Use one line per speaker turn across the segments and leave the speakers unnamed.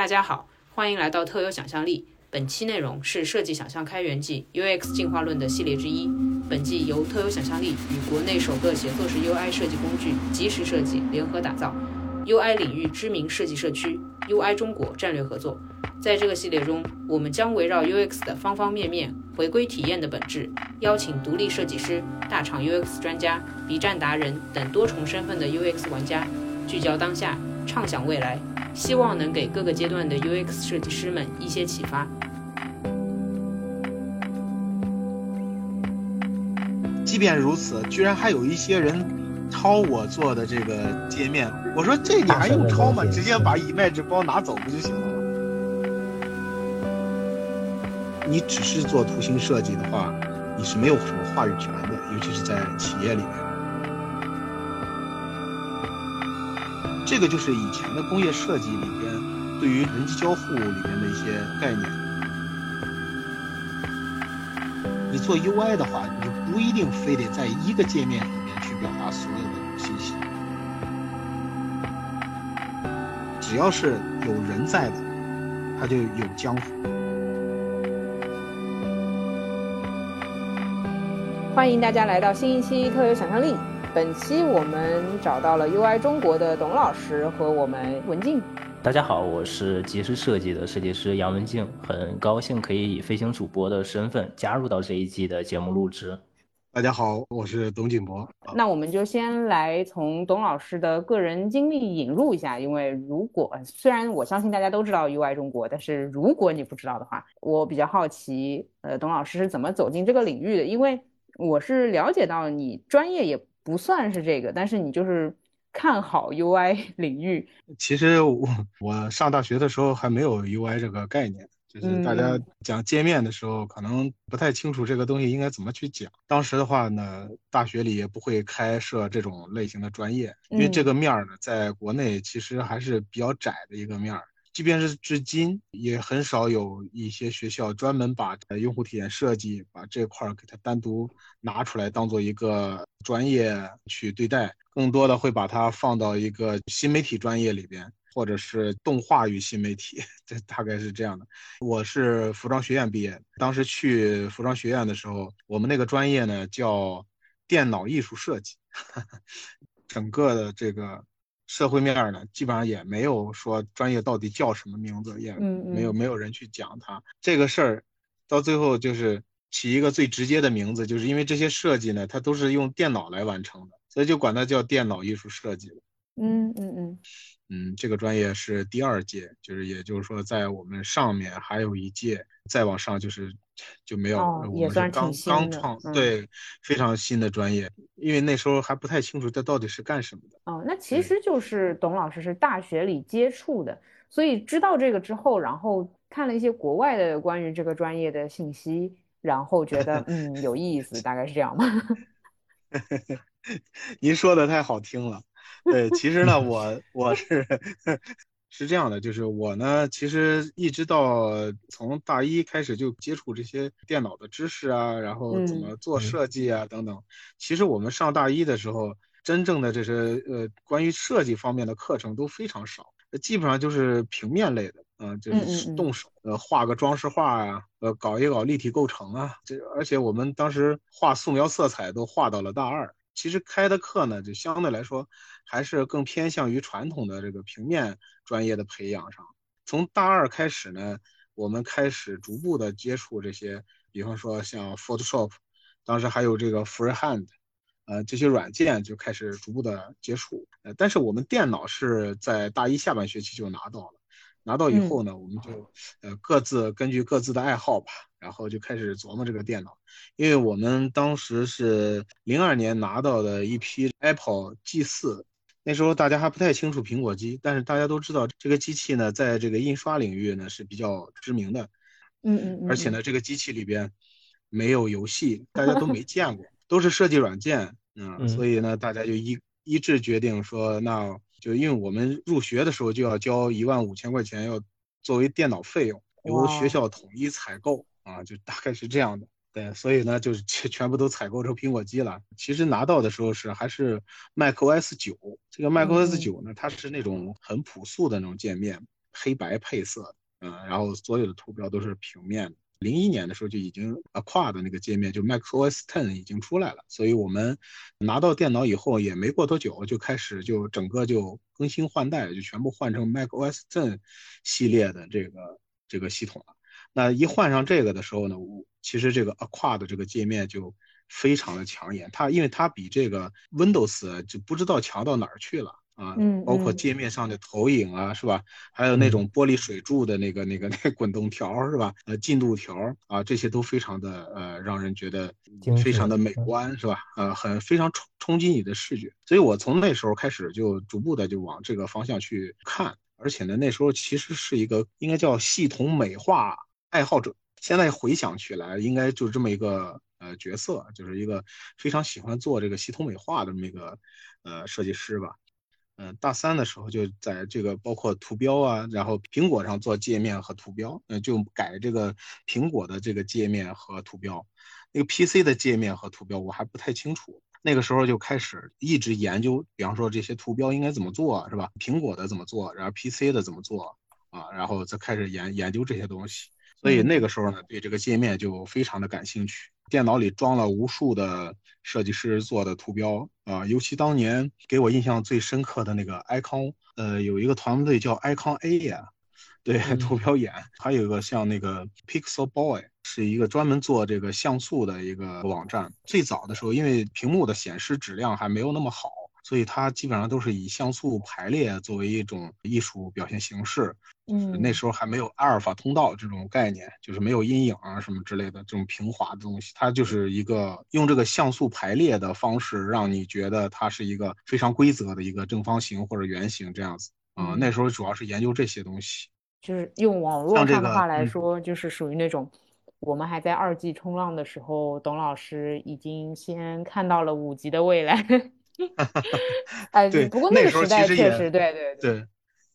大家好，欢迎来到特有想象力。本期内容是设计想象开源记 UX 进化论的系列之一。本季由特有想象力与国内首个协作式 UI 设计工具即时设计联合打造，UI 领域知名设计社区 UI 中国战略合作。在这个系列中，我们将围绕 UX 的方方面面，回归体验的本质，邀请独立设计师、大厂 UX 专家、B 站达人等多重身份的 UX 玩家，聚焦当下，畅想未来。希望能给各个阶段的 UX 设计师们一些启发。
即便如此，居然还有一些人抄我做的这个界面。我说这你还用抄吗？直接把以麦纸包拿走不就行了吗？你只是做图形设计的话，你是没有什么话语权的，尤其是在企业里面。这个就是以前的工业设计里边对于人机交互里边的一些概念。你做 UI 的话，你不一定非得在一个界面里面去表达所有的信息，只要是有人在的，它就有江湖。
欢迎大家来到新一期特有想象力。本期我们找到了 UI 中国的董老师和我们文静。
大家好，我是即时设计的设计师杨文静，很高兴可以以飞行主播的身份加入到这一季的节目录制。
大家好，我是董景博。
那我们就先来从董老师的个人经历引入一下，因为如果虽然我相信大家都知道 UI 中国，但是如果你不知道的话，我比较好奇，呃，董老师是怎么走进这个领域的？因为我是了解到你专业也。不算是这个，但是你就是看好 UI 领域。
其实我我上大学的时候还没有 UI 这个概念，就是大家讲界面的时候，可能不太清楚这个东西应该怎么去讲。当时的话呢，大学里也不会开设这种类型的专业，因为这个面儿呢，在国内其实还是比较窄的一个面儿。即便是至今，也很少有一些学校专门把用户体验设计把这块儿给它单独拿出来当做一个专业去对待，更多的会把它放到一个新媒体专业里边，或者是动画与新媒体，这大概是这样的。我是服装学院毕业，当时去服装学院的时候，我们那个专业呢叫电脑艺术设计，整个的这个。社会面呢，基本上也没有说专业到底叫什么名字，也没有没有人去讲它。这个事儿，到最后就是起一个最直接的名字，就是因为这些设计呢，它都是用电脑来完成的，所以就管它叫电脑艺术设计
嗯嗯嗯。
嗯，这个专业是第二届，就是也就是说，在我们上面还有一届，再往上就是就没有。
哦，也算
刚刚创，对，非常新的专业，因为那时候还不太清楚这到底是干什么的。
哦，那其实就是董老师是大学里接触的，所以知道这个之后，然后看了一些国外的关于这个专业的信息，然后觉得嗯有意思，大概是这样吧？
您说的太好听了。对，其实呢，我我是是这样的，就是我呢，其实一直到从大一开始就接触这些电脑的知识啊，然后怎么做设计啊等等。其实我们上大一的时候，真正的这些呃关于设计方面的课程都非常少，基本上就是平面类的，嗯，就是动手呃画个装饰画啊，呃搞一搞立体构成啊，这而且我们当时画素描色彩都画到了大二。其实开的课呢，就相对来说还是更偏向于传统的这个平面专业的培养上。从大二开始呢，我们开始逐步的接触这些，比方说像 Photoshop，当时还有这个 Freehand，呃，这些软件就开始逐步的接触。呃，但是我们电脑是在大一下半学期就拿到了。拿到以后呢，我们就呃各自根据各自的爱好吧，然后就开始琢磨这个电脑。因为我们当时是零二年拿到的一批 Apple G 四，那时候大家还不太清楚苹果机，但是大家都知道这个机器呢，在这个印刷领域呢是比较知名的。
嗯嗯。
而且呢，这个机器里边没有游戏，大家都没见过，都是设计软件。嗯。所以呢，大家就一一致决定说那。就因为我们入学的时候就要交一万五千块钱，要作为电脑费用，由学校统一采购啊，就大概是这样的。对，所以呢，就是 全全部都采购成苹果机了。其实拿到的时候是还是 macOS 九，这个 macOS 九呢，它是那种很朴素的那种界面，黑白配色，嗯，然后所有的图标都是平面的。零一年的时候就已经 Aqua 的那个界面，就 macOS Ten 已经出来了，所以我们拿到电脑以后也没过多久，就开始就整个就更新换代，就全部换成 macOS Ten 系列的这个这个系统了。那一换上这个的时候呢，其实这个 Aqua 的这个界面就非常的抢眼，它因为它比这个 Windows 就不知道强到哪儿去了。啊，包括界面上的投影啊，是吧？还有那种玻璃水柱的那个、那个、那个滚动条，是吧？呃，进度条啊，这些都非常的呃，让人觉得非常的美观，是吧？呃，很非常冲冲击你的视觉。所以我从那时候开始就逐步的就往这个方向去看，而且呢，那时候其实是一个应该叫系统美化爱好者。现在回想起来，应该就这么一个呃角色，就是一个非常喜欢做这个系统美化的这么一个呃设计师吧。嗯，大三的时候就在这个包括图标啊，然后苹果上做界面和图标，嗯，就改这个苹果的这个界面和图标。那个 PC 的界面和图标我还不太清楚。那个时候就开始一直研究，比方说这些图标应该怎么做，是吧？苹果的怎么做，然后 PC 的怎么做啊？然后再开始研研究这些东西。所以那个时候呢，对这个界面就非常的感兴趣。电脑里装了无数的设计师做的图标啊，尤其当年给我印象最深刻的那个 icon，呃，有一个团队叫 icon A 呀，对，图标眼，还有一个像那个 Pixel Boy，是一个专门做这个像素的一个网站。最早的时候，因为屏幕的显示质量还没有那么好。所以它基本上都是以像素排列作为一种艺术表现形式。
嗯，
那时候还没有阿尔法通道这种概念，就是没有阴影啊什么之类的这种平滑的东西。它就是一个用这个像素排列的方式，让你觉得它是一个非常规则的一个正方形或者圆形这样子。啊，那时候主要是研究这些东西。
就是用网络上的话来说，就是属于那种我们还在二 G 冲浪的时候，董老师已经先看到了五 G 的未来。哎，
对，
不过那
个时
代确
实，
对对
对，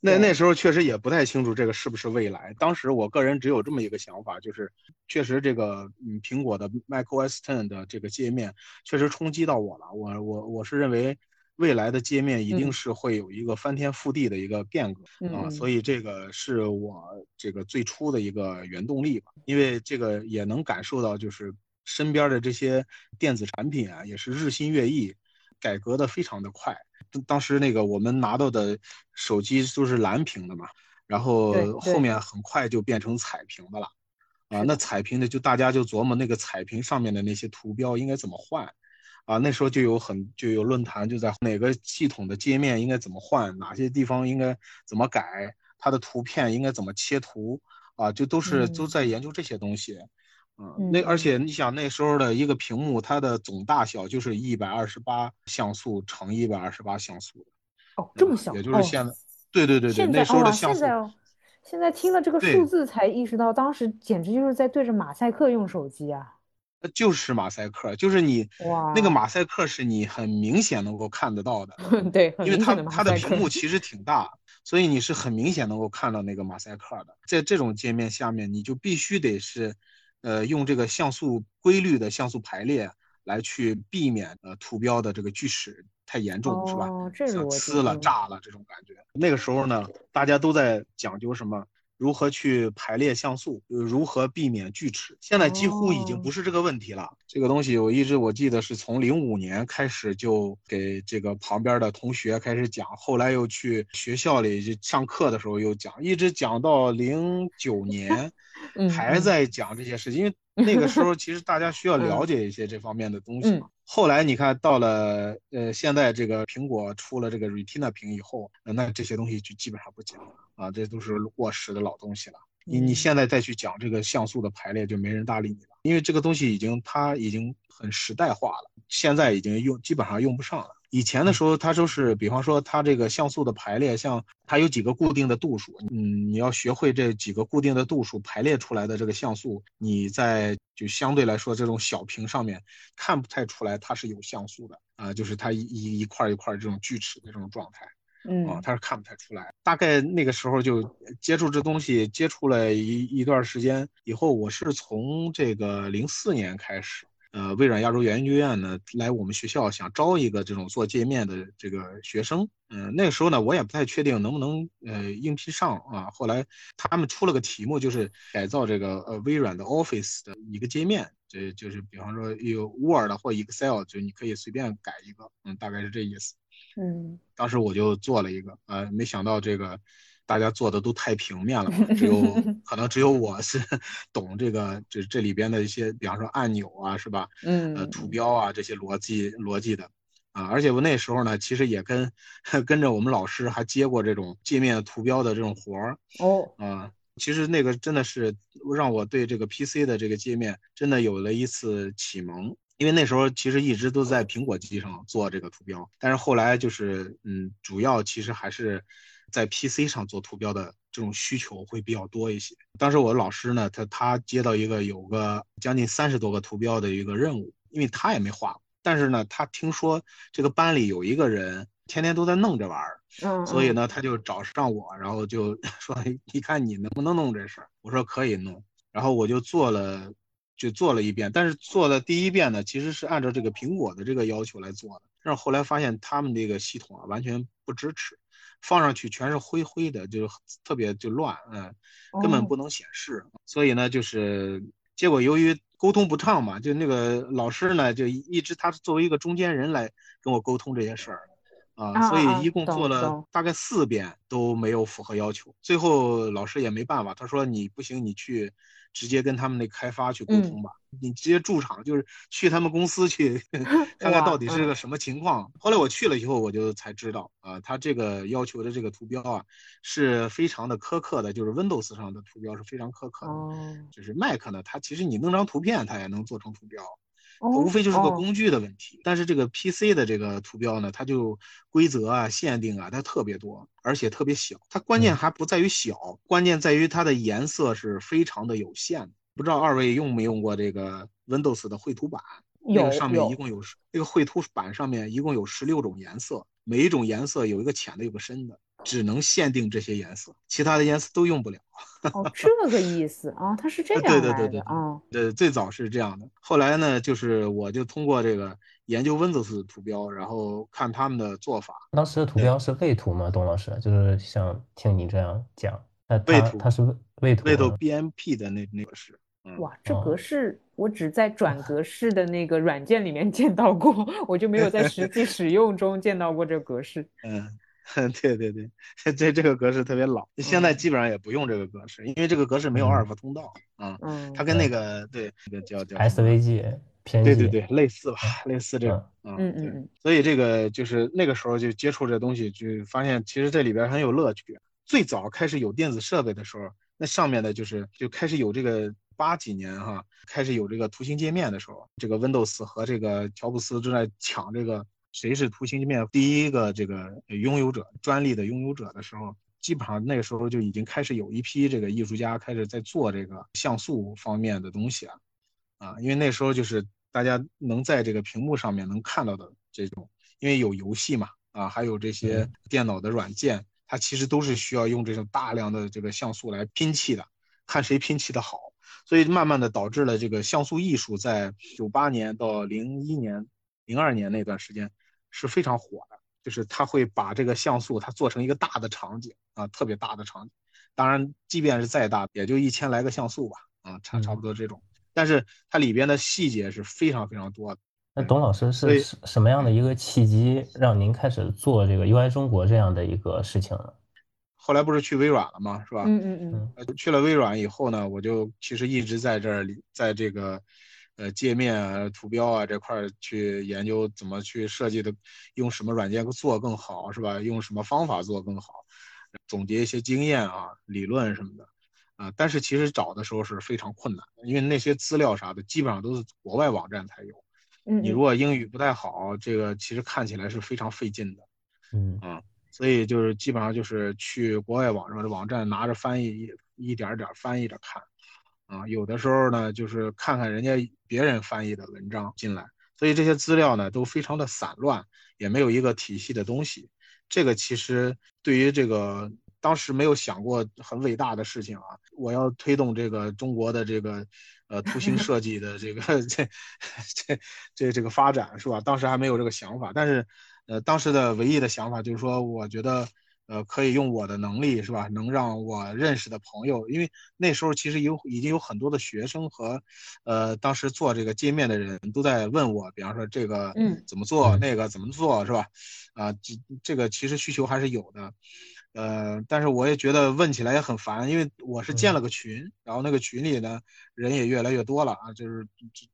那那时候确实也不太清楚这个是不是未来。当时我个人只有这么一个想法，就是确实这个嗯，苹果的 macOS Ten 的这个界面确实冲击到我了。我我我是认为未来的界面一定是会有一个翻天覆地的一个变革啊，所以这个是我这个最初的一个原动力吧。因为这个也能感受到，就是身边的这些电子产品啊，也是日新月异。改革的非常的快，当时那个我们拿到的手机都是蓝屏的嘛，然后后面很快就变成彩屏的了，啊，那彩屏的就大家就琢磨那个彩屏上面的那些图标应该怎么换，啊，那时候就有很就有论坛就在哪个系统的界面应该怎么换，哪些地方应该怎么改，它的图片应该怎么切图，啊，就都是都在研究这些东西。嗯，那而且你想那时候的一个屏幕，它的总大小就是一百二十八像素乘一百二十八像素
的。哦，这么小？
也就是现在，对对对对，那时候的像素。
现在哦，现在听了这个数字才意识到，当时简直就是在对着马赛克用手机啊。
就是马赛克，就是你哇，那个马赛克是你很明显能够看得到的。
对，
因为它它的屏幕其实挺大，所以你是很明显能够看到那个马赛克的。在这种界面下面，你就必须得是。呃，用这个像素规律的像素排列来去避免呃图标的这个锯齿太严重，是吧？像呲了、炸了这种感觉。那个时候呢，大家都在讲究什么？如何去排列像素？如何避免锯齿？现在几乎已经不是这个问题了。这个东西我一直我记得是从零五年开始就给这个旁边的同学开始讲，后来又去学校里就上课的时候又讲，一直讲到零九年。还在讲这些事情，因为那个时候 其实大家需要了解一些这方面的东西嘛。后来你看到了，呃，现在这个苹果出了这个 Retina 屏以后，那这些东西就基本上不讲了啊，这都是过时的老东西了。你你现在再去讲这个像素的排列，就没人搭理你了，因为这个东西已经它已经很时代化了，现在已经用基本上用不上了。以前的时候，它就是，比方说它这个像素的排列，像它有几个固定的度数，嗯，你要学会这几个固定的度数排列出来的这个像素，你在就相对来说这种小屏上面看不太出来它是有像素的啊，就是它一一一块一块这种锯齿的这种状态，
嗯，
啊，它是看不太出来。大概那个时候就接触这东西，接触了一一段时间以后，我是从这个零四年开始。呃，微软亚洲研究院呢来我们学校想招一个这种做界面的这个学生，嗯，那个时候呢我也不太确定能不能呃应聘上啊。后来他们出了个题目，就是改造这个呃微软的 Office 的一个界面，这就是比方说有 Word 或 Excel，就你可以随便改一个，嗯，大概是这意思。
嗯，
当时我就做了一个，呃，没想到这个。大家做的都太平面了，只有可能只有我是 懂这个，这这里边的一些，比方说按钮啊，是吧？
嗯，
呃，图标啊这些逻辑逻辑的啊，而且我那时候呢，其实也跟 跟着我们老师还接过这种界面图标的这种活儿
哦
啊，其实那个真的是让我对这个 PC 的这个界面真的有了一次启蒙，因为那时候其实一直都在苹果机上做这个图标，但是后来就是嗯，主要其实还是。在 PC 上做图标的这种需求会比较多一些。当时我老师呢，他他接到一个有个将近三十多个图标的一个任务，因为他也没画过，但是呢，他听说这个班里有一个人天天都在弄这玩意儿，
嗯，
所以呢，他就找上我，然后就 说：“你看你能不能弄这事儿？”我说可以弄，然后我就做了，就做了一遍。但是做的第一遍呢，其实是按照这个苹果的这个要求来做的，但是后来发现他们这个系统啊，完全不支持。放上去全是灰灰的，就特别就乱，嗯，根本不能显示。所以呢，就是结果由于沟通不畅嘛，就那个老师呢，就一直他作为一个中间人来跟我沟通这些事儿，啊，所以一共做了大概四遍都没有符合要求。最后老师也没办法，他说你不行，你去。直接跟他们那开发去沟通吧，你直接驻场就是去他们公司去 看看到底是个什么情况。后来我去了以后，我就才知道啊，他这个要求的这个图标啊是非常的苛刻的，就是 Windows 上的图标是非常苛刻的，就是 Mac 呢，它其实你弄张图片它也能做成图标。无非就是个工具的问题，但是这个 PC 的这个图标呢，它就规则啊、限定啊，它特别多，而且特别小。它关键还不在于小，关键在于它的颜色是非常的有限。不知道二位用没用过这个 Windows 的绘图板？那个上面一共有那个绘图板上面一共有十六种颜色，每一种颜色有一个浅的，有个深的。只能限定这些颜色，其他的颜色都用不了。
哦，这个意思啊，它是这样
对对对对
啊。
对，最早是这样的，后来呢，就是我就通过这个研究 Windows 图标，然后看他们的做法。
当时的图标是位图吗？董老师，就是想听你这样讲，那
位图
它是位图，
位图 BMP 的那那个是。
哇，这格式我只在转 格式的那个软件里面见到过，我就没有在实际使用中见到过这格式。
嗯。对 对对，这这个格式特别老，现在基本上也不用这个格式，因为这个格式没有阿尔法通道啊。嗯，它跟那个对那个叫叫
SVG 偏
对对对，类似吧，类似这种。
嗯嗯嗯。
所以这个就是那个时候就接触这东西，就发现其实这里边很有乐趣。最早开始有电子设备的时候，那上面的就是就开始有这个八几年哈，开始有这个图形界面的时候，这个 Windows 和这个乔布斯正在抢这个。谁是图形界面第一个这个拥有者、专利的拥有者的时候，基本上那个时候就已经开始有一批这个艺术家开始在做这个像素方面的东西了，啊，因为那时候就是大家能在这个屏幕上面能看到的这种，因为有游戏嘛，啊，还有这些电脑的软件，它其实都是需要用这种大量的这个像素来拼砌的，看谁拼砌的好，所以慢慢的导致了这个像素艺术在九八年到零一年、零二年那段时间。是非常火的，就是它会把这个像素它做成一个大的场景啊，特别大的场景。当然，即便是再大，也就一千来个像素吧，啊，差差不多这种。但是它里边的细节是非常非常多的。
那董老师是什么样的一个契机让您开始做这个 UI 中国这样的一个事情呢？
后来不是去微软了吗？是吧？
嗯嗯
嗯。去了微软以后呢，我就其实一直在这里，在这个。呃，界面啊、图标啊这块去研究怎么去设计的，用什么软件做更好，是吧？用什么方法做更好，总结一些经验啊、理论什么的，啊，但是其实找的时候是非常困难，因为那些资料啥的基本上都是国外网站才有。
嗯。
你如果英语不太好，这个其实看起来是非常费劲的。
嗯。
啊，所以就是基本上就是去国外网上的网站拿着翻译一一点点翻译着看。啊，有的时候呢，就是看看人家别人翻译的文章进来，所以这些资料呢都非常的散乱，也没有一个体系的东西。这个其实对于这个当时没有想过很伟大的事情啊，我要推动这个中国的这个呃图形设计的这个 这这这这个发展是吧？当时还没有这个想法，但是呃当时的唯一的想法就是说，我觉得。呃，可以用我的能力是吧？能让我认识的朋友，因为那时候其实有已经有很多的学生和，呃，当时做这个界面的人都在问我，比方说这个
嗯
怎么做，那个怎么做是吧？啊，这这个其实需求还是有的，呃，但是我也觉得问起来也很烦，因为我是建了个群，然后那个群里呢人也越来越多了啊，就是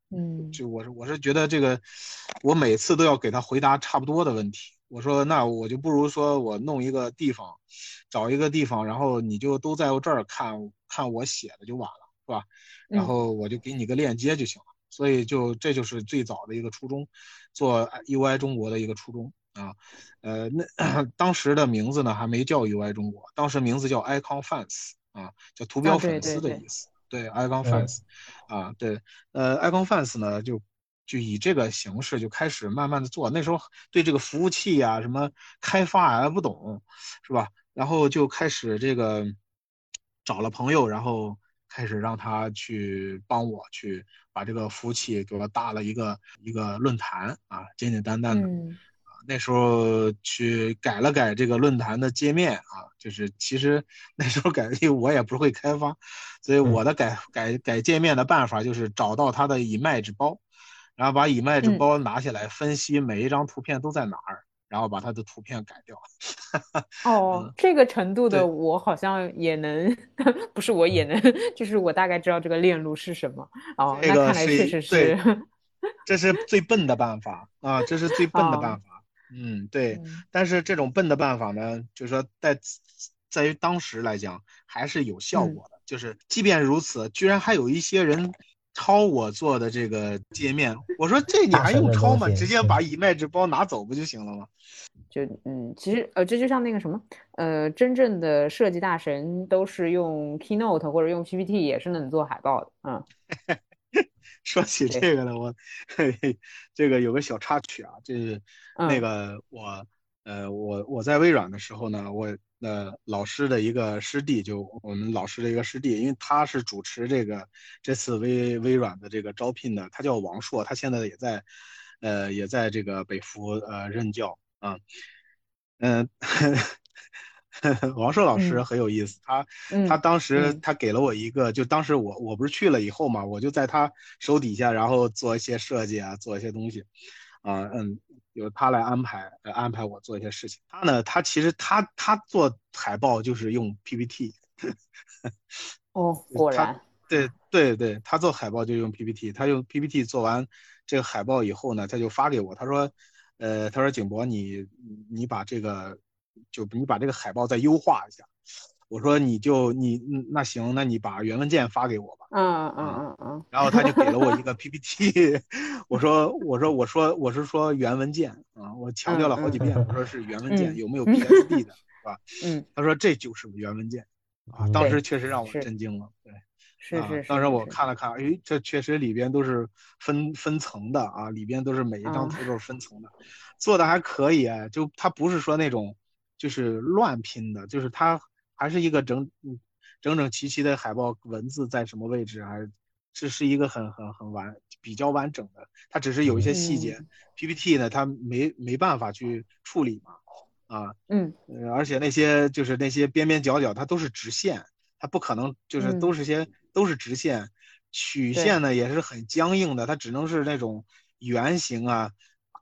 嗯，
就我是我是觉得这个我每次都要给他回答差不多的问题。我说，那我就不如说我弄一个地方，找一个地方，然后你就都在我这儿看看我写的就完了，是吧？然后我就给你个链接就行了。所以就这就是最早的一个初衷，做 UI 中国的一个初衷啊。呃，那 当时的名字呢还没叫 UI 中国，当时名字叫 Icon Fans 啊，叫图标粉丝的意思。对，Icon Fans 啊，对，呃，Icon Fans 呢就。就以这个形式就开始慢慢的做，那时候对这个服务器呀什么开发还不懂，是吧？然后就开始这个找了朋友，然后开始让他去帮我去把这个服务器给我搭了一个一个论坛啊，简简单单的啊。那时候去改了改这个论坛的界面啊，就是其实 那时候改，因为我也不会开发，所以我的改改改界面的办法就是找到它的以麦纸包。然后把以麦纸包拿下来，分析每一张图片都在哪儿，然后把它的图片改掉。
哦，这个程度的我好像也能，不是我也能，就是我大概知道这个链路是什么。哦，那看来确实是，
这是最笨的办法啊，这是最笨的办法。嗯，对。但是这种笨的办法呢，就是说在在于当时来讲还是有效果的。就是即便如此，居然还有一些人。抄我做的这个界面，我说这你还用抄吗？直接把以麦纸包拿走不就行了吗？
就嗯，其实呃，这就像那个什么，呃，真正的设计大神都是用 Keynote 或者用 PPT 也是能做海报的。嗯，
说起这个呢，我这个有个小插曲啊，就是那个我呃我我在微软的时候呢，我。那老师的一个师弟，就我们老师的一个师弟，因为他是主持这个这次微微软的这个招聘的，他叫王硕，他现在也在，呃，也在这个北服呃任教啊，嗯，王硕老师很有意思，他他当时他给了我一个，就当时我我不是去了以后嘛，我就在他手底下，然后做一些设计啊，做一些东西，啊，嗯。由他来安排，呃安排我做一些事情。他呢，他其实他他做海报就是用 PPT。
哦，果然。
对对对，他做海报就用 PPT。他用 PPT 做完这个海报以后呢，他就发给我。他说，呃，他说景博，你你把这个，就你把这个海报再优化一下。我说你就你那行，那你把原文件发给我吧。
嗯嗯嗯嗯。
然后他就给了我一 个 PPT。我说我说我说我是说原文件啊，我强调了好几遍，我说是原文件，有没有 PSD 的，是吧？
嗯。
他说这就是原文件啊，当时确实让我震惊了。对，
是是。
当时我看了看，哎，这确实里边都是分分层的啊，里边都是每一张图都是分层的，做的还可以啊，就它不是说那种就是乱拼的，就是它。还是一个整整整齐齐的海报，文字在什么位置？还是这是一个很很很完比较完整的。它只是有一些细节，PPT 呢，它没没办法去处理嘛。啊，
嗯，
而且那些就是那些边边角角，它都是直线，它不可能就是都是些都是直线，曲线呢也是很僵硬的，它只能是那种圆形啊、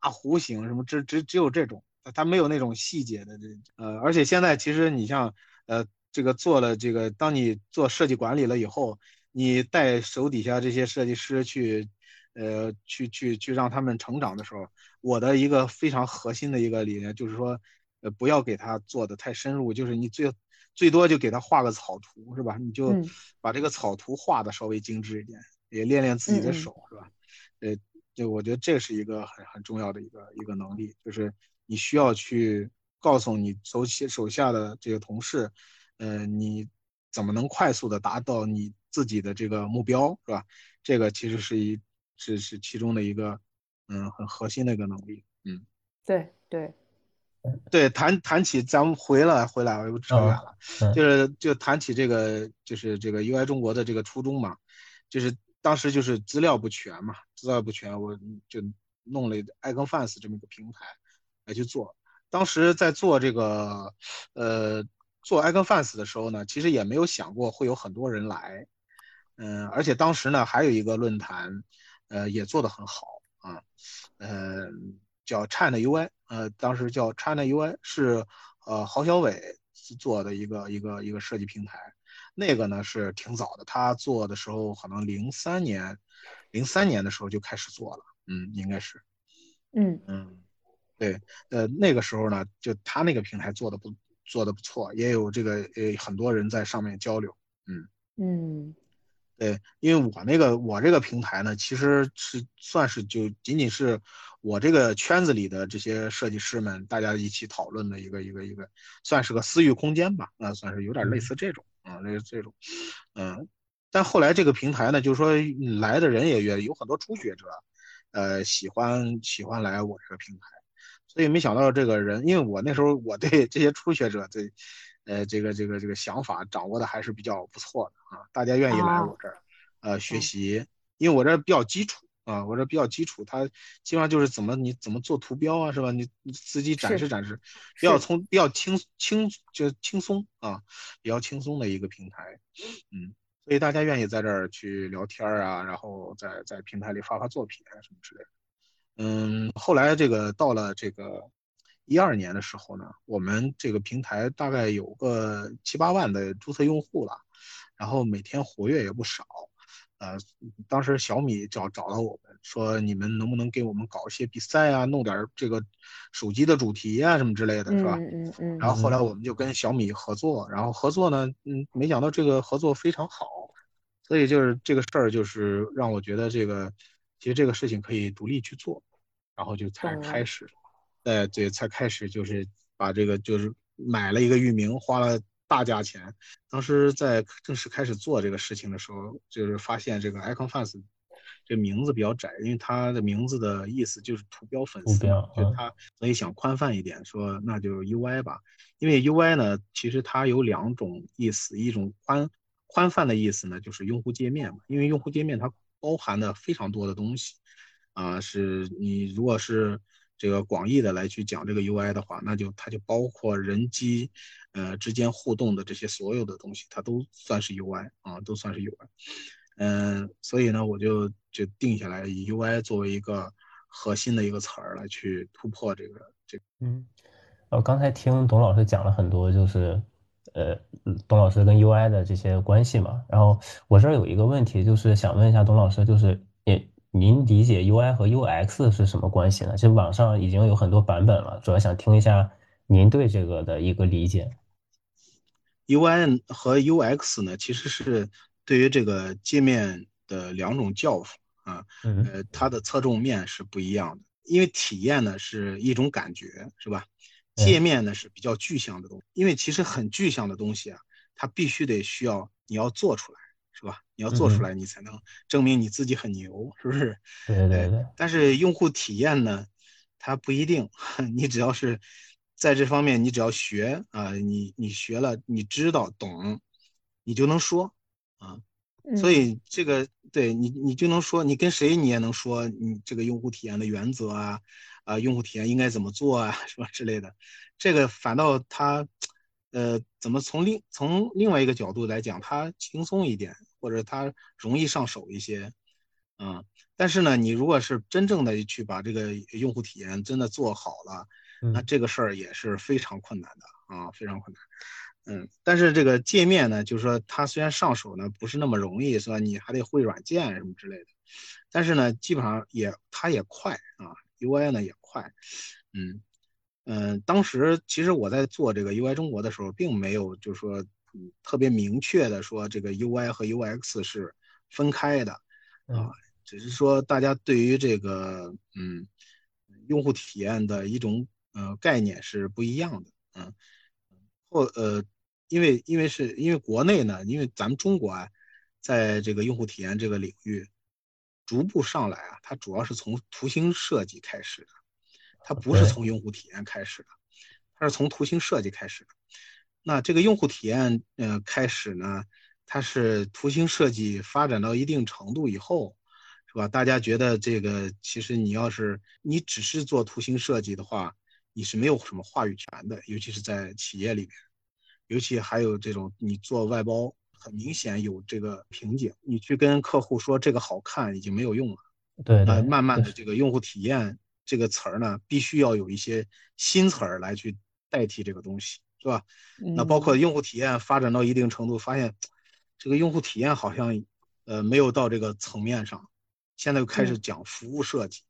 大弧形什么，只只只有这种，它没有那种细节的这呃，而且现在其实你像。呃，这个做了这个，当你做设计管理了以后，你带手底下这些设计师去，呃，去去去让他们成长的时候，我的一个非常核心的一个理念就是说，呃，不要给他做的太深入，就是你最最多就给他画个草图，是吧？你就把这个草图画的稍微精致一点，也练练自己的手，是吧？呃，就我觉得这是一个很很重要的一个一个能力，就是你需要去。告诉你手起手下的这个同事，呃，你怎么能快速的达到你自己的这个目标，是吧？这个其实是一是是其中的一个，嗯，很核心的一个能力，嗯，
对对，
对，谈谈起咱们回来回来，我又扯远了，就是就谈起这个就是这个 UI 中国的这个初衷嘛，就是当时就是资料不全嘛，资料不全，我就弄了 iconfans 这么一个平台来去做。当时在做这个呃做 iconfans 的时候呢，其实也没有想过会有很多人来，嗯，而且当时呢还有一个论坛，呃也做得很好啊，嗯。叫 China UI，呃，当时叫 China UI 是呃郝小伟做的一个一个一个设计平台，那个呢是挺早的，他做的时候可能零三年，零三年的时候就开始做了，嗯，应该是，
嗯。
嗯，对，呃，那个时候呢，就他那个平台做的不做的不错，也有这个呃很多人在上面交流，
嗯嗯。
对，因为我那个我这个平台呢，其实是算是就仅仅是我这个圈子里的这些设计师们大家一起讨论的一个一个一个，算是个私域空间吧，那算是有点类似这种啊，类似这种，嗯，但后来这个平台呢，就是说来的人也越有很多初学者，呃，喜欢喜欢来我这个平台，所以没想到这个人，因为我那时候我对这些初学者对。呃，这个这个这个想法掌握的还是比较不错的啊，大家愿意来我这儿，呃，学习，因为我这比较基础啊，我这比较基础，它基本上就是怎么你怎么做图标啊，是吧？你你自己展示展示，比较从比较轻轻就轻松啊，比较轻松的一个平台，嗯，所以大家愿意在这儿去聊天啊，然后在在平台里发发作品啊什么之类的，嗯，后来这个到了这个。一二年的时候呢，我们这个平台大概有个七八万的注册用户了，然后每天活跃也不少。呃，当时小米找找到我们说，你们能不能给我们搞一些比赛啊，弄点这个手机的主题啊什么之类的，是吧？
嗯嗯嗯。
然后后来我们就跟小米合作，然后合作呢，嗯，没想到这个合作非常好，所以就是这个事儿就是让我觉得这个其实这个事情可以独立去做，然后就才开始。哎，对，才开始就是把这个就是买了一个域名，花了大价钱。当时在正式开始做这个事情的时候，就是发现这个 iconfans 这名字比较窄，因为它的名字的意思就是图标粉丝，就它，所以想宽泛一点，说那就 UI 吧。因为 UI 呢，其实它有两种意思，一种宽宽泛的意思呢，就是用户界面嘛，因为用户界面它包含的非常多的东西啊，是你如果是。这个广义的来去讲这个 UI 的话，那就它就包括人机，呃之间互动的这些所有的东西，它都算是 UI 啊，都算是 UI。嗯，所以呢，我就就定下来以 UI 作为一个核心的一个词儿来去突破这个这。
嗯，我，刚才听董老师讲了很多，就是呃，董老师跟 UI 的这些关系嘛。然后我这儿有一个问题，就是想问一下董老师，就是也。您理解 UI 和 UX 是什么关系呢？其实网上已经有很多版本了，主要想听一下您对这个的一个理解。
UI 和 UX 呢，其实是对于这个界面的两种叫法啊，呃，它的侧重面是不一样的。因为体验呢是一种感觉，是吧？界面呢是比较具象的东西，因为其实很具象的东西啊，它必须得需要你要做出来。是吧？你要做出来，你才能证明你自己很牛，是不是？
对对对。
但是用户体验呢，它不一定。你只要是在这方面，你只要学啊，你你学了，你知道懂，你就能说啊。所以这个对你，你就能说，你跟谁你也能说，你这个用户体验的原则啊，啊，用户体验应该怎么做啊，什么之类的。这个反倒它，呃，怎么从另从另外一个角度来讲，它轻松一点。或者它容易上手一些，嗯，但是呢，你如果是真正的去把这个用户体验真的做好了，那这个事儿也是非常困难的啊，非常困难。嗯，但是这个界面呢，就是说它虽然上手呢不是那么容易，是吧？你还得会软件什么之类的，但是呢，基本上也它也快啊，UI 呢也快，嗯嗯，当时其实我在做这个 UI 中国的时候，并没有就是说。特别明确的说，这个 UI 和 UX 是分开的啊，只是说大家对于这个嗯用户体验的一种呃概念是不一样的，嗯，或呃，因为因为是因为国内呢，因为咱们中国啊，在这个用户体验这个领域逐步上来啊，它主要是从图形设计开始的，它不是从用户体验开始的，它是从图形设计开始的。那这个用户体验，呃，开始呢，它是图形设计发展到一定程度以后，是吧？大家觉得这个其实你要是你只是做图形设计的话，你是没有什么话语权的，尤其是在企业里面，尤其还有这种你做外包，很明显有这个瓶颈，你去跟客户说这个好看已经没有用了。
对，
呃，慢慢的这个用户体验这个词儿呢，必须要有一些新词儿来去代替这个东西。是吧？那包括用户体验发展到一定程度，发现这个用户体验好像呃没有到这个层面上，现在又开始讲服务设计，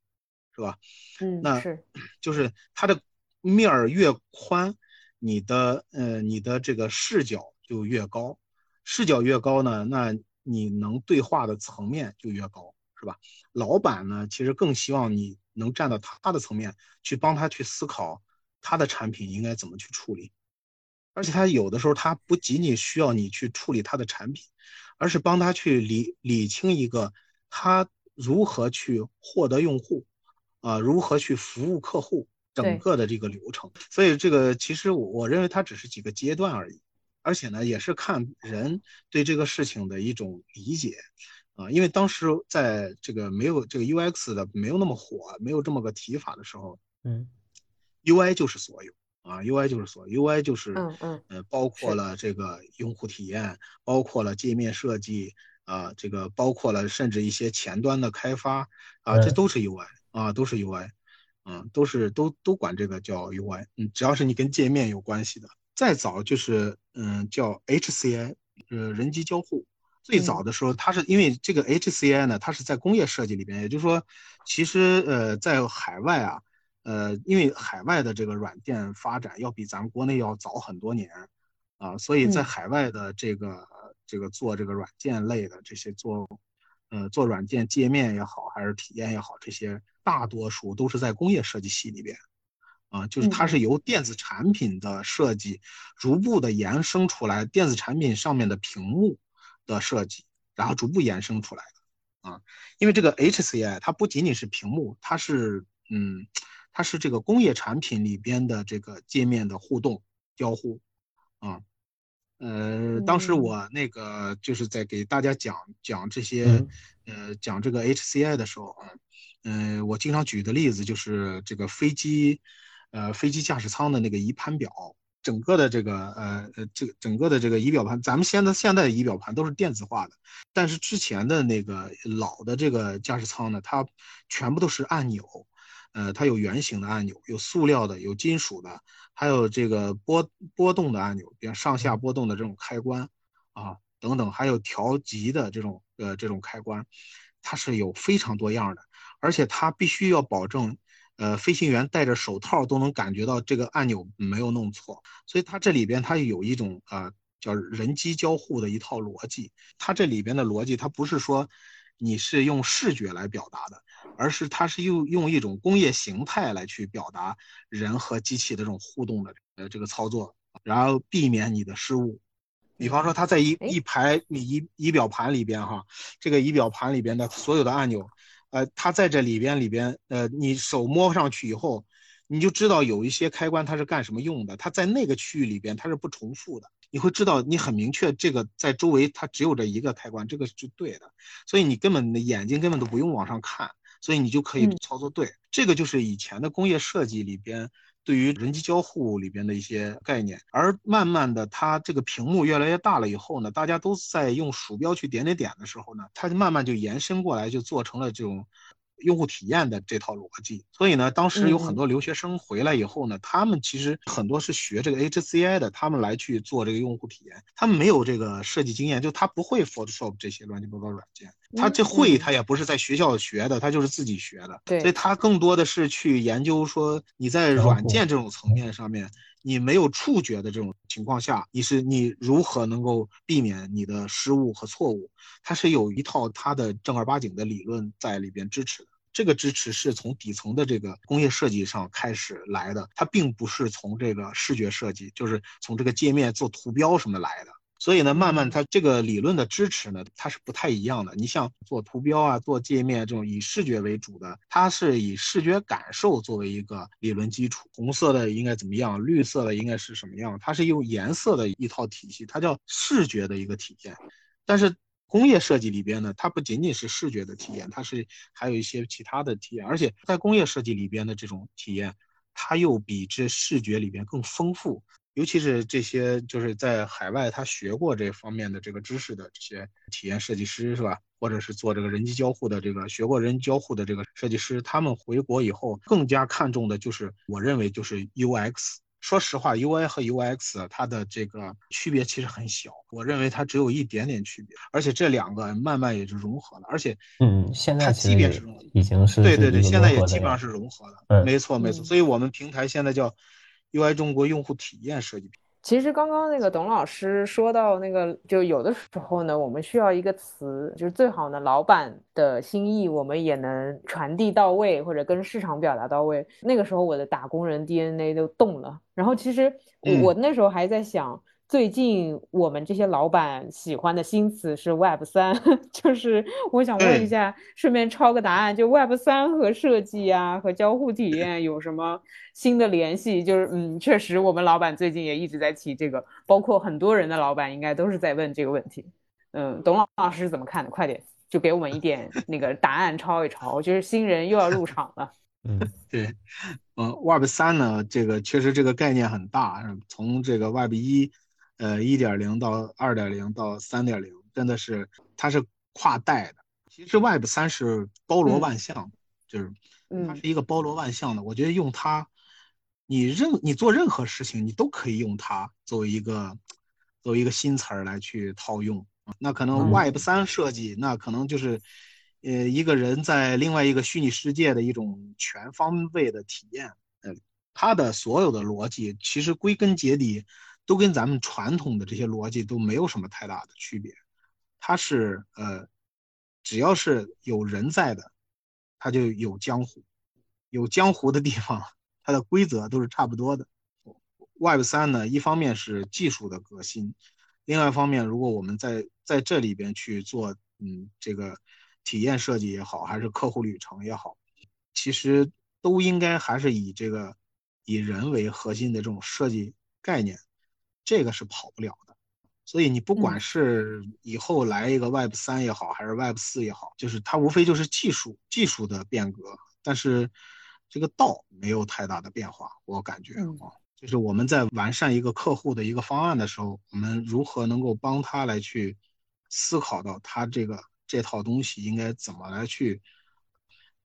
是吧？
嗯，
那 就是它的面儿越宽，你的呃你的这个视角就越高，视角越高呢，那你能对话的层面就越高，是吧？老板呢，其实更希望你能站到他的层面去帮他去思考他的产品应该怎么去处理。而且他有的时候，他不仅仅需要你去处理他的产品，而是帮他去理理清一个他如何去获得用户，啊，如何去服务客户整个的这个流程。所以这个其实我我认为它只是几个阶段而已，而且呢，也是看人对这个事情的一种理解，啊，因为当时在这个没有这个 UX 的没有那么火，没有这么个提法的时候，
嗯
，UI 就是所有。啊，UI 就是说，UI 就是，
嗯嗯，
呃，包括了这个用户体验，包括了界面设计，啊，这个包括了甚至一些前端的开发，啊，这都是 UI，啊，都是 UI，嗯，都是都都管这个叫 UI，嗯，只要是你跟界面有关系的。再早就是，嗯，叫 HCI，呃，人机交互。最早的时候，它是因为这个 HCI 呢，它是在工业设计里边，也就是说，其实，呃，在海外啊。呃，因为海外的这个软件发展要比咱们国内要早很多年，啊，所以在海外的这个这个做这个软件类的这些做，呃，做软件界面也好，还是体验也好，这些大多数都是在工业设计系里边，啊，就是它是由电子产品的设计逐步的延伸出来，电子产品上面的屏幕的设计，然后逐步延伸出来的，啊，因为这个 HCI 它不仅仅是屏幕，它是嗯。它是这个工业产品里边的这个界面的互动交互，啊，呃，当时我那个就是在给大家讲讲这些，呃，讲这个 HCI 的时候啊，嗯，我经常举的例子就是这个飞机，呃，飞机驾驶舱的那个仪盘表，整个的这个呃呃这个整个的这个仪表盘，咱们现在现在的仪表盘都是电子化的，但是之前的那个老的这个驾驶舱呢，它全部都是按钮。呃，它有圆形的按钮，有塑料的，有金属的，还有这个波波动的按钮，比如上下波动的这种开关啊，等等，还有调级的这种呃这种开关，它是有非常多样的，而且它必须要保证，呃，飞行员戴着手套都能感觉到这个按钮没有弄错，所以它这里边它有一种啊叫人机交互的一套逻辑，它这里边的逻辑它不是说你是用视觉来表达的。而是它是用用一种工业形态来去表达人和机器的这种互动的呃这个操作，然后避免你的失误。比方说，它在一一排仪仪表盘里边哈，这个仪表盘里边的所有的按钮，呃，它在这里边里边，呃，你手摸上去以后，你就知道有一些开关它是干什么用的，它在那个区域里边它是不重复的。你会知道，你很明确，这个在周围它只有这一个开关，这个是对的，所以你根本的眼睛根本都不用往上看。所以你就可以操作对，这个就是以前的工业设计里边对于人机交互里边的一些概念，而慢慢的，它这个屏幕越来越大了以后呢，大家都在用鼠标去点点点的时候呢，它就慢慢就延伸过来，就做成了这种。用户体验的这套逻辑，所以呢，当时有很多留学生回来以后呢，他们其实很多是学这个 HCI 的，他们来去做这个用户体验，他们没有这个设计经验，就他不会 Photoshop 这些乱七八糟软件，他这会他也不是在学校学的，他就是自己学的，对。所以他更多的是去研究说你在软件这种层面上面，你没有触觉的这种情况下，你是你如何能够避免你的失误和错误，它是有一套它的正儿八经的理论在里边支持的。这个支持是从底层的这个工业设计上开始来的，它并不是从这个视觉设计，就是从这个界面做图标什么来的。所以呢，慢慢它这个理论的支持呢，它是不太一样的。你像做图标啊、做界面这种以视觉为主的，它是以视觉感受作为一个理论基础。红色的应该怎么样？绿色的应该是什么样？它是用颜色的一套体系，它叫视觉的一个体现。但是工业设计里边呢，它不仅仅是视觉的体验，它是还有一些其他的体验。而且在工业设计里边的这种体验，它又比这视觉里边更丰富。尤其是这些就是在海外他学过这方面的这个知识的这些体验设计师是吧？或者是做这个人机交互的这个学过人交互的这个设计师，他们回国以后更加看重的就是我认为就是 UX。说实话，UI 和 UX 它的这个区别其实很小，我认为它只有一点点区别，而且这两个慢慢也就融合了。而且，
嗯，现在
即便是
已经是
对对对，现在也基本上是融合了。没错没错，所以我们平台现在叫。UI 中国用户体验设计。
其实刚刚那个董老师说到那个，就有的时候呢，我们需要一个词，就是最好呢，老板的心意我们也能传递到位，或者跟市场表达到位。那个时候我的打工人 DNA 都动了。然后其实我那时候还在想。最近我们这些老板喜欢的新词是 Web 三，就是我想问一下，顺便抄个答案，就 Web 三和设计啊和交互体验有什么新的联系？就是嗯，确实我们老板最近也一直在提这个，包括很多人的老板应该都是在问这个问题。嗯，董老师是怎么看的？快点就给我们一点那个答案抄一抄，就是新人又要入场了。
嗯，
对，嗯，Web 三呢，这个确实这个概念很大，从这个 Web 一。呃，一点零到二点零到三点零，真的是它是跨代的。其实 Web 三是包罗万象，就是它是一个包罗万象的。我觉得用它，你任你做任何事情，你都可以用它作为一个作为一个新词儿来去套用。那可能 Web 三设计，那可能就是呃一个人在另外一个虚拟世界的一种全方位的体验。呃，它的所有的逻辑，其实归根结底。都跟咱们传统的这些逻辑都没有什么太大的区别，它是呃，只要是有人在的，它就有江湖，有江湖的地方，它的规则都是差不多的。Web 三呢，一方面是技术的革新，另外一方面，如果我们在在这里边去做，嗯，这个体验设计也好，还是客户旅程也好，其实都应该还是以这个以人为核心的这种设计概念。这个是跑不了的，所以你不管是以后来一个 Web 三也好，还是 Web 四也好，就是它无非就是技术技术的变革，但是这个道没有太大的变化，我感觉啊，就是我们在完善一个客户的一个方案的时候，我们如何能够帮他来去思考到他这个这套东西应该怎么来去，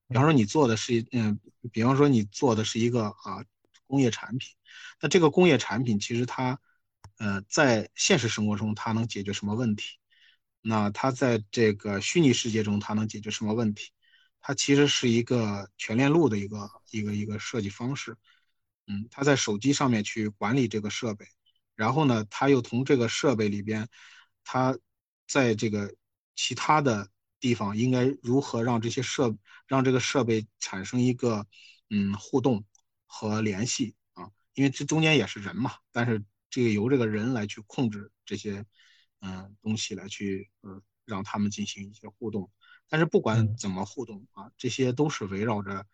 比方说你做的是嗯，比方说你做的是一个啊工业产品，那这个工业产品其实它。呃，在现实生活中，它能解决什么问题？那它在这个虚拟世界中，它能解决什么问题？它其实是一个全链路的一个一个一个设计方式。嗯，它在手机上面去管理这个设备，然后呢，它又从这个设备里边，它在这个其他的地方应该如何让这些设让这个设备产生一个嗯互动和联系啊？因为这中间也是人嘛，但是。这个由这个人来去控制这些，嗯，东西来去，呃，让他们进行一些互动。但是不管怎么互动啊，这些都是围绕着，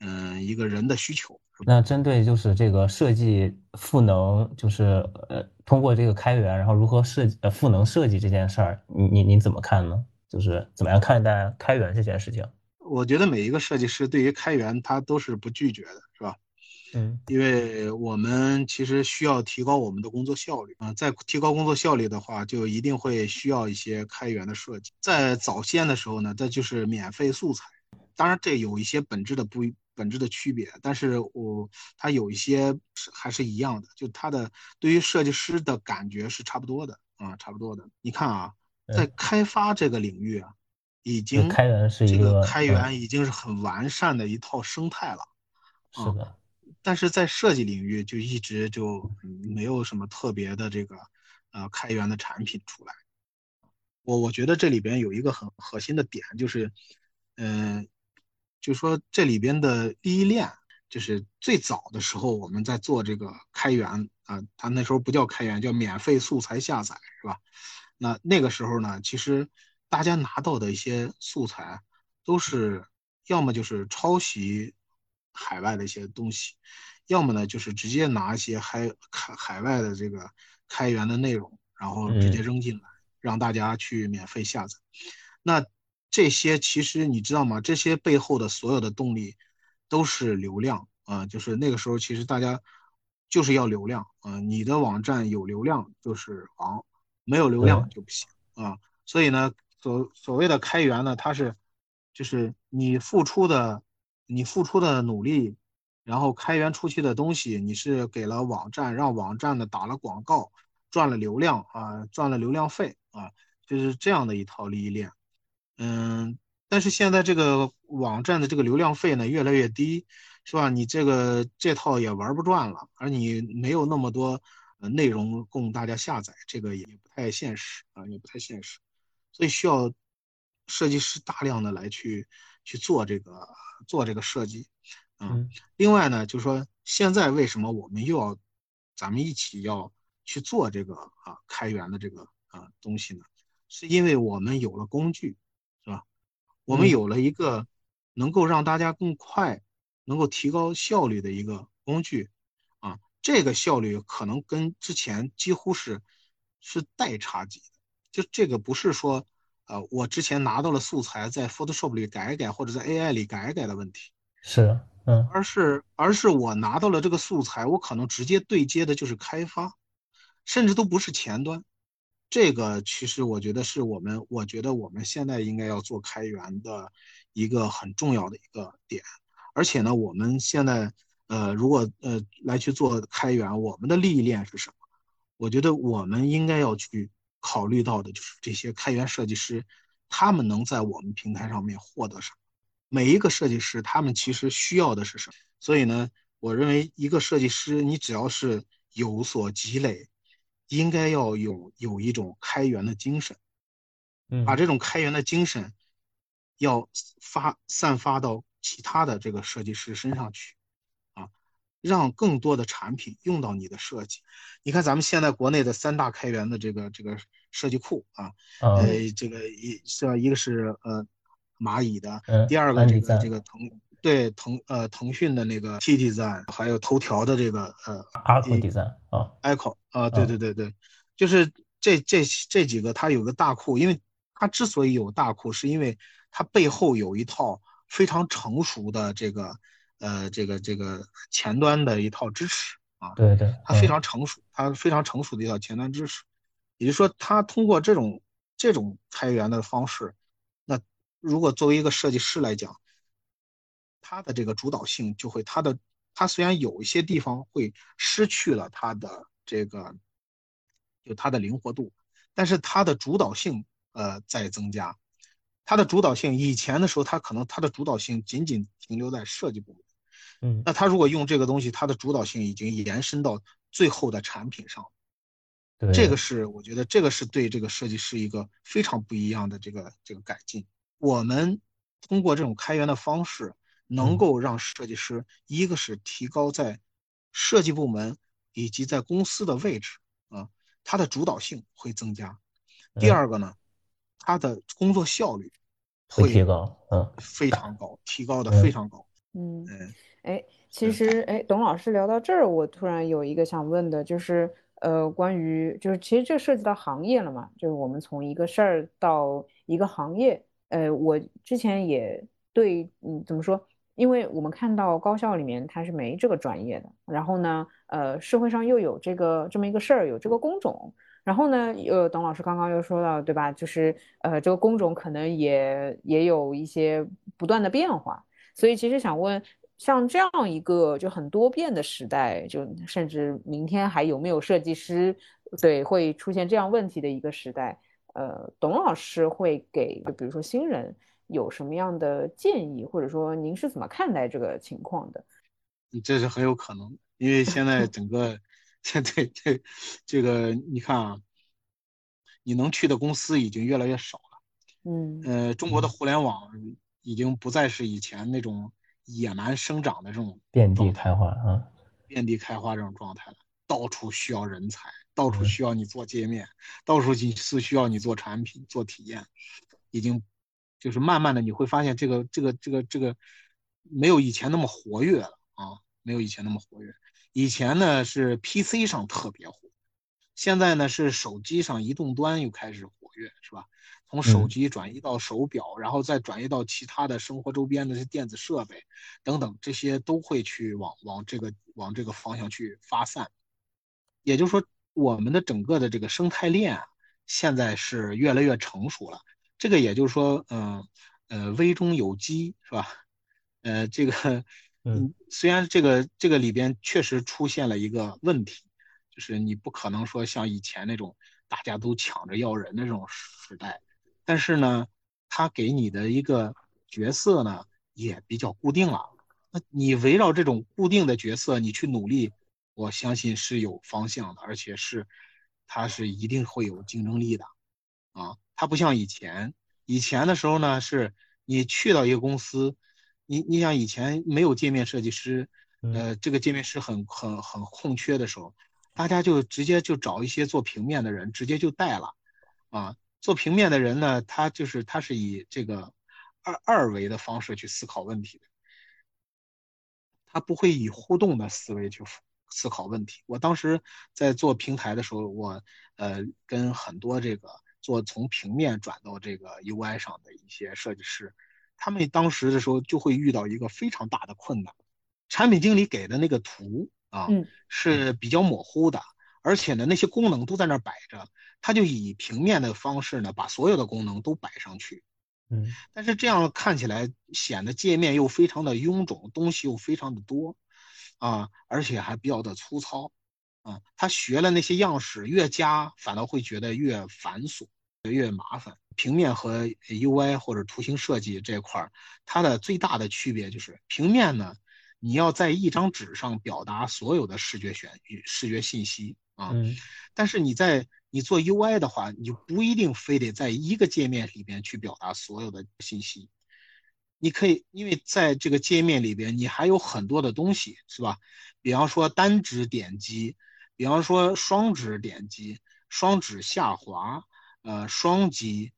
嗯，一个人的需求。
那针对就是这个设计赋能，就是呃，通过这个开源，然后如何设计呃赋能设计这件事儿，你你你怎么看呢？就是怎么样看待开源这件事情？
我觉得每一个设计师对于开源他都是不拒绝的，是吧？
嗯，
因为我们其实需要提高我们的工作效率啊，在提高工作效率的话，就一定会需要一些开源的设计。在早先的时候呢，这就是免费素材，当然这有一些本质的不本质的区别，但是我它有一些还是一样的，就它的对于设计师的感觉是差不多的啊，差不多的。你看啊，在开发这个领域啊，已经
开源是
一个开源已经是很完善的一套生态了，
是的。
但是在设计领域就一直就没有什么特别的这个呃开源的产品出来。我我觉得这里边有一个很核心的点，就是嗯，就说这里边的第一链，就是最早的时候我们在做这个开源啊，它那时候不叫开源，叫免费素材下载，是吧？那那个时候呢，其实大家拿到的一些素材都是要么就是抄袭海外的一些东西，要么呢就是直接拿一些海海海外的这个开源的内容，然后直接扔进来，让大家去免费下载。那这些其实你知道吗？这些背后的所有的动力都是流量啊，就是那个时候其实大家就是要流量啊，你的网站有流量就是王，没有流量就不行啊。所以呢，所所谓的开源呢，它是就是你付出的你付出的努力，然后开源出去的东西，你是给了网站，让网站呢打了广告，赚了流量啊，赚了流量费啊，就是这样的一套利益链。嗯，但是现在这个网站的这个流量费呢越来越低，是吧？你这个这套也玩不转了，而你没有那么多内容供大家下载，这个也不太现实啊，也不太现实，所以需要设计师大量的来去去做这个做这个设计，嗯。另外呢，就是说现在为什么我们又要咱们一起要去做这个啊开源的这个啊东西呢？是因为我们有了工具。是吧我们有了一个能够让大家更快、能够提高效率的一个工具，啊，这个效率可能跟之前几乎是是代差级的。就这个不是说，呃，我之前拿到了素材，在 Photoshop 里改一改，或者在 AI 里改一改的问题，
是，嗯，
而是而是我拿到了这个素材，我可能直接对接的就是开发，甚至都不是前端。这个其实我觉得是我们，我觉得我们现在应该要做开源的一个很重要的一个点，而且呢，我们现在呃，如果呃来去做开源，我们的利益链是什么？我觉得我们应该要去考虑到的就是这些开源设计师，他们能在我们平台上面获得什么？每一个设计师他们其实需要的是什么？所以呢，我认为一个设计师，你只要是有所积累。应该要有有一种开源的精神，
嗯，
把这种开源的精神要发散发到其他的这个设计师身上去，啊，让更多的产品用到你的设计。你看咱们现在国内的三大开源的这个这个设计库啊，呃，这个一像？一个是呃蚂蚁的，第二个这个这个腾。对腾呃腾讯的那个 T Design，还有头条的这个呃
Echo Design 啊
，Echo 啊，对对对对，就是这这这几个它有个大库，因为它之所以有大库，是因为它背后有一套非常成熟的这个呃这个这个前端的一套支持啊，
对对，
它非常成熟，它非常成熟的一套前端支持，也就是说，它通过这种这种开源的方式，那如果作为一个设计师来讲，它的这个主导性就会，它的它虽然有一些地方会失去了它的这个，就它的灵活度，但是它的主导性呃在增加。它的主导性以前的时候，它可能它的主导性仅仅停留在设计部门，
嗯，
那他如果用这个东西，它的主导性已经延伸到最后的产品上。
对，
这个是我觉得这个是对这个设计师一个非常不一样的这个这个改进。我们通过这种开源的方式。能够让设计师，一个是提高在设计部门以及在公司的位置啊，他的主导性会增加。第二个呢，他的工作效率会
提高，嗯，
非常高，提高的非常高。
嗯，哎，其实哎，董老师聊到这儿，我突然有一个想问的，就是呃，关于就是其实这涉及到行业了嘛，就是我们从一个事儿到一个行业，呃，我之前也对，嗯，怎么说？因为我们看到高校里面它是没这个专业的，然后呢，呃，社会上又有这个这么一个事儿，有这个工种，然后呢，呃，董老师刚刚又说到，对吧？就是呃，这个工种可能也也有一些不断的变化，所以其实想问，像这样一个就很多变的时代，就甚至明天还有没有设计师，对，会出现这样问题的一个时代，呃，董老师会给，就比如说新人。有什么样的建议，或者说您是怎么看待这个情况的？
这是很有可能，因为现在整个 现在这这个你看啊，你能去的公司已经越来越少了。
嗯，
呃，中国的互联网已经不再是以前那种野蛮生长的这种
遍地开花啊，
遍地开花这种状态了。到处需要人才，到处需要你做界面，到处是需要你做产品、做体验，已经就是慢慢的你会发现这个这个这个这个没有以前那么活跃了啊，没有以前那么活跃。以前呢是 PC 上特别火，现在呢是手机上移动端又开始活跃，是吧？从手机转移到手表，然后再转移到其他的生活周边的电子设备等等，这些都会去往往这个往这个方向去发散。也就是说，我们的整个的这个生态链啊，现在是越来越成熟了。这个也就是说，嗯呃，危中有机，是吧？呃，这个。嗯，虽然这个这个里边确实出现了一个问题，就是你不可能说像以前那种大家都抢着要人的这种时代，但是呢，他给你的一个角色呢也比较固定了。那你围绕这种固定的角色你去努力，我相信是有方向的，而且是它是一定会有竞争力的啊。它不像以前，以前的时候呢，是你去到一个公司。你你想以前没有界面设计师，呃，这个界面师很很很空缺的时候，大家就直接就找一些做平面的人，直接就带了，啊，做平面的人呢，他就是他是以这个二二维的方式去思考问题的，他不会以互动的思维去思考问题。我当时在做平台的时候，我呃跟很多这个做从平面转到这个 UI 上的一些设计师。他们当时的时候就会遇到一个非常大的困难，产品经理给的那个图啊是比较模糊的，而且呢那些功能都在那儿摆着，他就以平面的方式呢把所有的功能都摆上去，
嗯，
但是这样看起来显得界面又非常的臃肿，东西又非常的多，啊，而且还比较的粗糙，啊，他学了那些样式越加反倒会觉得越繁琐，越麻烦。平面和 UI 或者图形设计这块儿，它的最大的区别就是平面呢，你要在一张纸上表达所有的视觉选视觉信息啊，但是你在你做 UI 的话，你就不一定非得在一个界面里边去表达所有的信息，你可以因为在这个界面里边，你还有很多的东西是吧？比方说单指点击，比方说双指点击，双指下滑，呃，双击。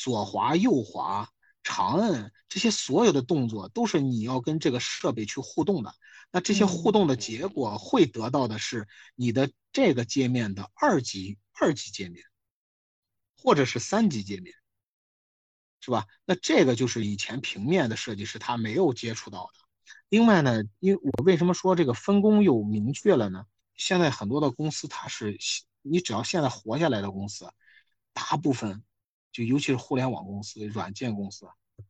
左滑、右滑、长按，这些所有的动作都是你要跟这个设备去互动的。那这些互动的结果会得到的是你的这个界面的二级、二级界面，或者是三级界面，是吧？那这个就是以前平面的设计师他没有接触到的。另外呢，因为我为什么说这个分工又明确了呢？现在很多的公司，它是你只要现在活下来的公司，大部分。就尤其是互联网公司、软件公司，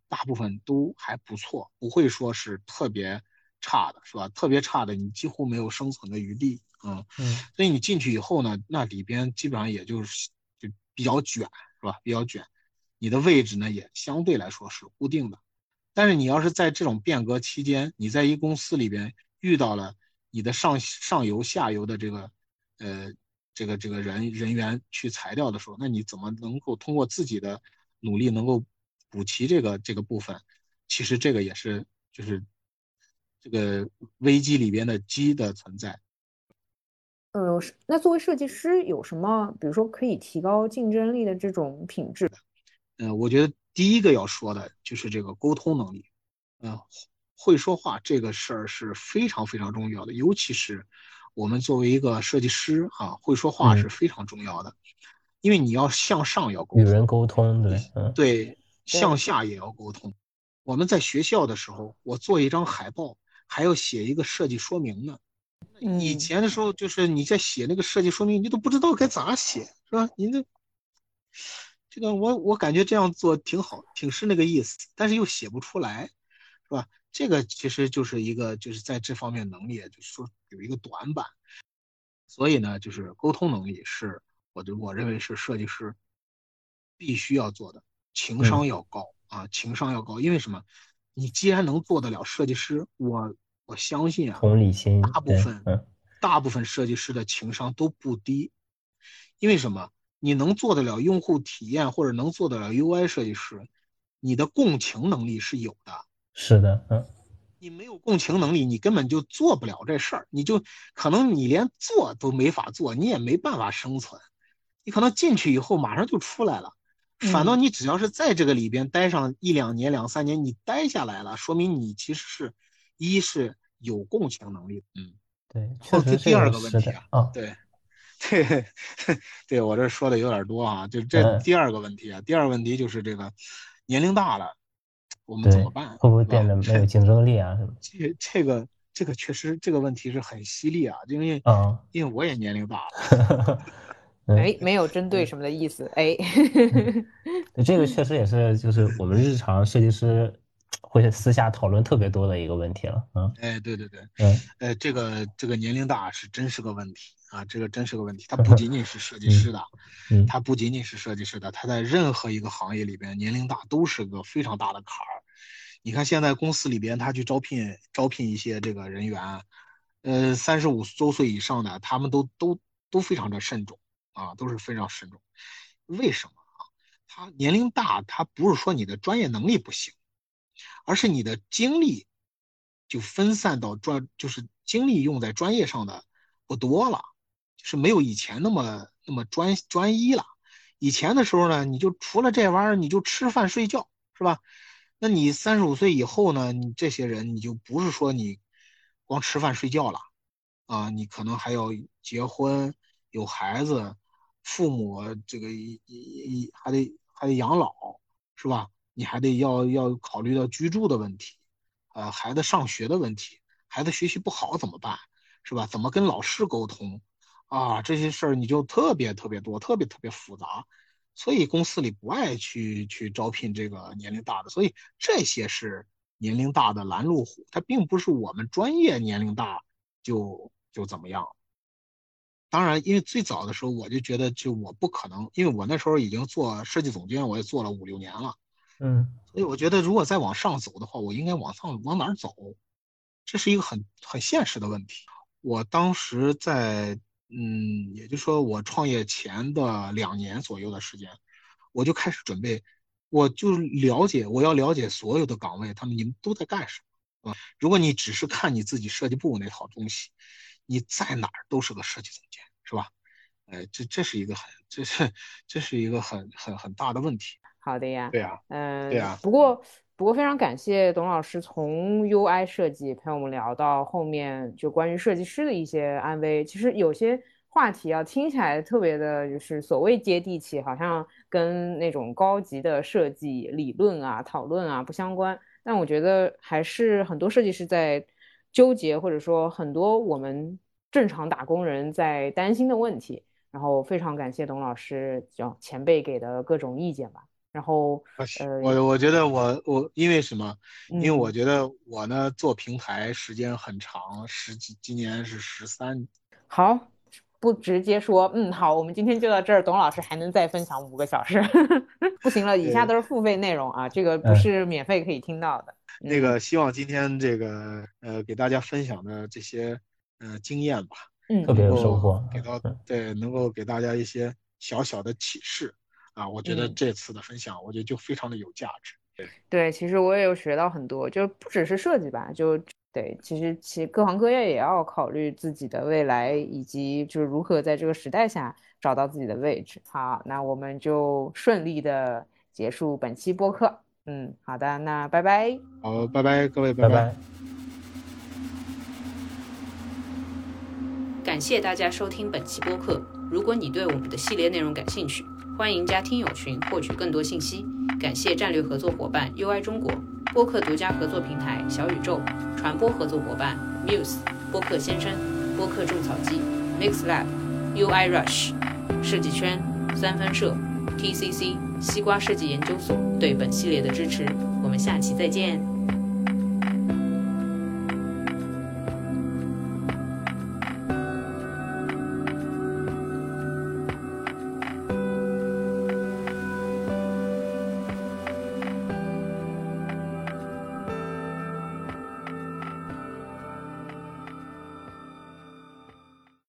大部分都还不错，不会说是特别差的，是吧？特别差的，你几乎没有生存的余地，嗯嗯。所以你进去以后呢，那里边基本上也就是就比较卷，是吧？比较卷，你的位置呢也相对来说是固定的。但是你要是在这种变革期间，你在一公司里边遇到了你的上上游、下游的这个，呃。这个这个人人员去裁掉的时候，那你怎么能够通过自己的努力能够补齐这个这个部分？其实这个也是就是这个危机里边的机的存在。
呃，那作为设计师有什么，比如说可以提高竞争力的这种品质？
嗯，我觉得第一个要说的就是这个沟通能力。嗯，会说话这个事儿是非常非常重要的，尤其是。我们作为一个设计师，啊，会说话是非常重要的，因为你要向上要沟
与人沟通，对，
对，向下也要沟通。我们在学校的时候，我做一张海报，还要写一个设计说明呢。以前的时候，就是你在写那个设计说明，你都不知道该咋写，是吧？你这这个，我我感觉这样做挺好，挺是那个意思，但是又写不出来，是吧？这个其实就是一个，就是在这方面能力，就是说有一个短板，所以呢，就是沟通能力是，我就我认为是设计师必须要做的，情商要高啊，情商要高，因为什么？你既然能做得了设计师，我我相信啊，
同理心，
大部分大部分设计师的情商都不低，因为什么？你能做得了用户体验，或者能做得了 UI 设计师，你的共情能力是有的。
是的，嗯，
你没有共情能力，你根本就做不了这事儿，你就可能你连做都没法做，你也没办法生存。你可能进去以后马上就出来了，反倒你只要是在这个里边待上一两年、两三年，你待下来了，说明你其实是一是有共情能力。
嗯，对，确实
第二个问题
啊，
对，对，对我这说的有点多啊，就这第二个问题啊，第二个问题就是这个年龄大了。我们怎么办？
会不会变得没有竞争力啊？
这这个这个确实这个问题是很犀利啊，因为
啊，
因为我也年龄大了。
哎，没有针对什么的意思。哎，
这个确实也是，就是我们日常设计师会私下讨论特别多的一个问题了。嗯，
哎，对对对，
嗯，
呃，这个这个年龄大是真是个问题啊，这个真是个问题。它不仅仅是设计师的，
嗯，
它不仅仅是设计师的，他在任何一个行业里边，年龄大都是个非常大的坎儿。你看，现在公司里边他去招聘招聘一些这个人员，呃，三十五周岁以上的，他们都都都非常的慎重啊，都是非常慎重。为什么啊？他年龄大，他不是说你的专业能力不行，而是你的精力就分散到专，就是精力用在专业上的不多了，是没有以前那么那么专专一了。以前的时候呢，你就除了这玩意儿，你就吃饭睡觉，是吧？那你三十五岁以后呢？你这些人你就不是说你光吃饭睡觉了啊，你可能还要结婚、有孩子、父母这个一一还得还得养老，是吧？你还得要要考虑到居住的问题，呃，孩子上学的问题，孩子学习不好怎么办？是吧？怎么跟老师沟通啊？这些事儿你就特别特别多，特别特别复杂。所以公司里不爱去去招聘这个年龄大的，所以这些是年龄大的拦路虎，它并不是我们专业年龄大就就怎么样。当然，因为最早的时候我就觉得，就我不可能，因为我那时候已经做设计总监，我也做了五六年了，
嗯，
所以我觉得如果再往上走的话，我应该往上往哪儿走？这是一个很很现实的问题。我当时在。嗯，也就是说，我创业前的两年左右的时间，我就开始准备，我就了解，我要了解所有的岗位，他们你们都在干什么啊？如果你只是看你自己设计部那套东西，你在哪儿都是个设计总监，是吧？哎，这这是一个很，这是这是一个很很很大的问题。
好的呀，
对呀，
嗯，
对呀。
不过。不过非常感谢董老师从 UI 设计陪我们聊到后面，就关于设计师的一些安危。其实有些话题啊，听起来特别的，就是所谓接地气，好像跟那种高级的设计理论啊、讨论啊不相关。但我觉得还是很多设计师在纠结，或者说很多我们正常打工人在担心的问题。然后非常感谢董老师，叫前辈给的各种意见吧。然后，呃，
我我觉得我我因为什么？因为我觉得我呢做平台时间很长，十几今年是十三。
好，不直接说，嗯，好，我们今天就到这儿。董老师还能再分享五个小时，不行了，以下都是付费内容啊，这个不是免费可以听到的。
那个希望今天这个呃给大家分享的这些呃经验吧，
嗯，
特别有收获，
给到对能够给大家一些小小的启示。啊，我觉得这次的分享，我觉得就非常的有价值。对
对，其实我也有学到很多，就不只是设计吧，就对，其实其各行各业也要考虑自己的未来，以及就是如何在这个时代下找到自己的位置。好，那我们就顺利的结束本期播客。嗯，好的，那拜拜。
好，拜拜，各位，
拜
拜。
感谢大家收听本期播客。如果你对我们的系列内容感兴趣，欢迎加听友群获取更多信息。感谢战略合作伙伴 UI 中国播客独家合作平台小宇宙传播合作伙伴 Muse 播客先生播客种草机 MixLab UI Rush 设计圈三分社 TCC 西瓜设计研究所对本系列的支持。我们下期再见。